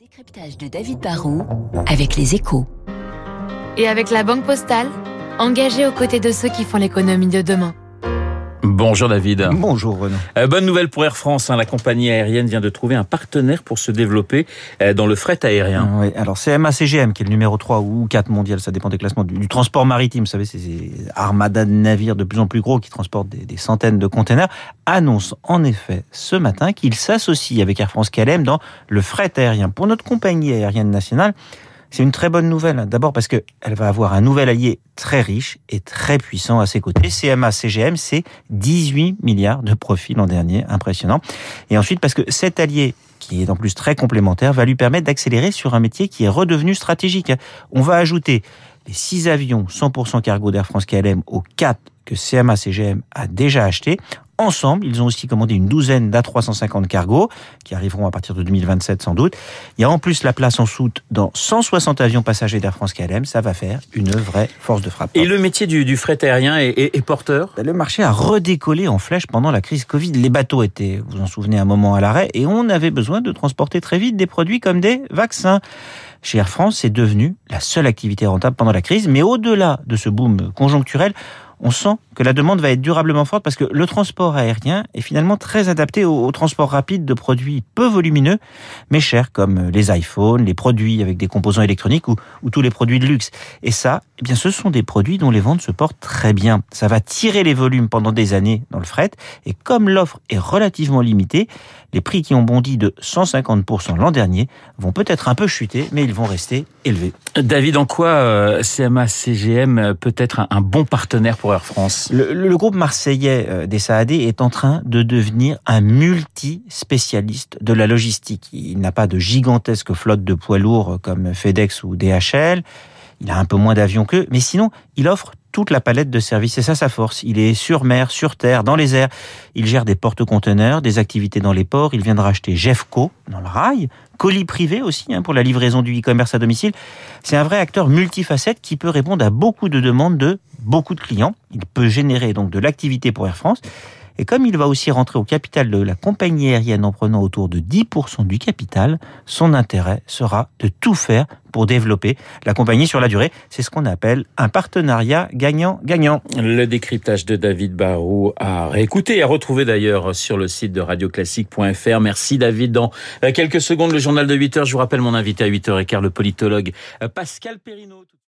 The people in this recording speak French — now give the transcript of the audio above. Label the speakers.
Speaker 1: décryptage de David Barrault avec les échos.
Speaker 2: Et avec la Banque Postale, engagée aux côtés de ceux qui font l'économie de demain.
Speaker 3: Bonjour David.
Speaker 4: Bonjour Renaud.
Speaker 3: Euh, bonne nouvelle pour Air France. hein. la compagnie aérienne vient de trouver un partenaire pour se développer euh, dans le fret aérien.
Speaker 4: Oui, alors CGM qui est le numéro 3 ou 4 mondial, ça dépend des classements, du, du transport maritime, vous savez, c'est ces armadas de navires de plus en plus gros qui transportent des, des centaines de containers, annonce en effet ce matin qu'il s'associe avec Air France KLM dans le fret aérien. Pour notre compagnie aérienne nationale, c'est une très bonne nouvelle. D'abord parce que elle va avoir un nouvel allié très riche et très puissant à ses côtés. CMA CGM, c'est 18 milliards de profits l'an dernier, impressionnant. Et ensuite parce que cet allié qui est en plus très complémentaire, va lui permettre d'accélérer sur un métier qui est redevenu stratégique. On va ajouter les 6 avions 100% cargo d'Air France KLM aux 4 que CMA CGM a déjà achetés. Ensemble, ils ont aussi commandé une douzaine d'A350 cargo qui arriveront à partir de 2027 sans doute. Il y a en plus la place en soute dans 160 avions passagers d'Air France KLM. Ça va faire une vraie force de frappe.
Speaker 3: Et le métier du, du fret aérien est, est- est porteur?
Speaker 4: Le marché a redécollé en flèche pendant la crise Covid. Les bateaux étaient, vous en souvenez, un moment à l'arrêt et on avait besoin de transporter très vite des produits comme des vaccins. Chez Air France, c'est devenu la seule activité rentable pendant la crise. Mais au-delà de ce boom conjoncturel, on sent que la demande va être durablement forte parce que le transport aérien est finalement très adapté au, transport rapide de produits peu volumineux, mais chers, comme les iPhones, les produits avec des composants électroniques ou, ou tous les produits de luxe. Et ça, eh bien, ce sont des produits dont les ventes se portent très bien. Ça va tirer les volumes pendant des années dans le fret. Et comme l'offre est relativement limitée, les prix qui ont bondi de 150% l'an dernier vont peut-être un peu chuter, mais ils vont rester élevés.
Speaker 3: David, en quoi euh, CMA CGM peut être un bon partenaire pour France
Speaker 4: Le, groupe marseillais euh, des Saadé est en train de devenir un multi-spécialiste de la logistique. Il n'a pas de gigantesque flotte de poids lourds comme FedEx ou DHL. Il a un peu moins d'avions qu'eux, mais sinon, il offre toute la palette de services. C'est ça sa force. Il est sur mer, sur terre, dans les airs. Il gère des porte-conteneurs, des activités dans les ports. Il vient de racheter Jeffco dans le rail. Colis privé aussi hein, pour la livraison du e-commerce à domicile. C'est un vrai acteur multifacette qui peut répondre à beaucoup de demandes de beaucoup de clients. Il peut générer donc de l'activité pour Air France. Et comme il va aussi rentrer au capital de la compagnie aérienne en prenant autour de 10% du capital, son intérêt sera de tout faire pour développer la compagnie sur la durée. C'est ce qu'on appelle un partenariat gagnant-gagnant.
Speaker 3: Le décryptage de David Barou à réécouter et à retrouver d'ailleurs sur le site de radioclassique.fr. Merci David. Dans euh, quelques secondes, le journal de 8 heures. Je vous rappelle mon invité à 8h15, le politologue euh, Pascal Perrineau.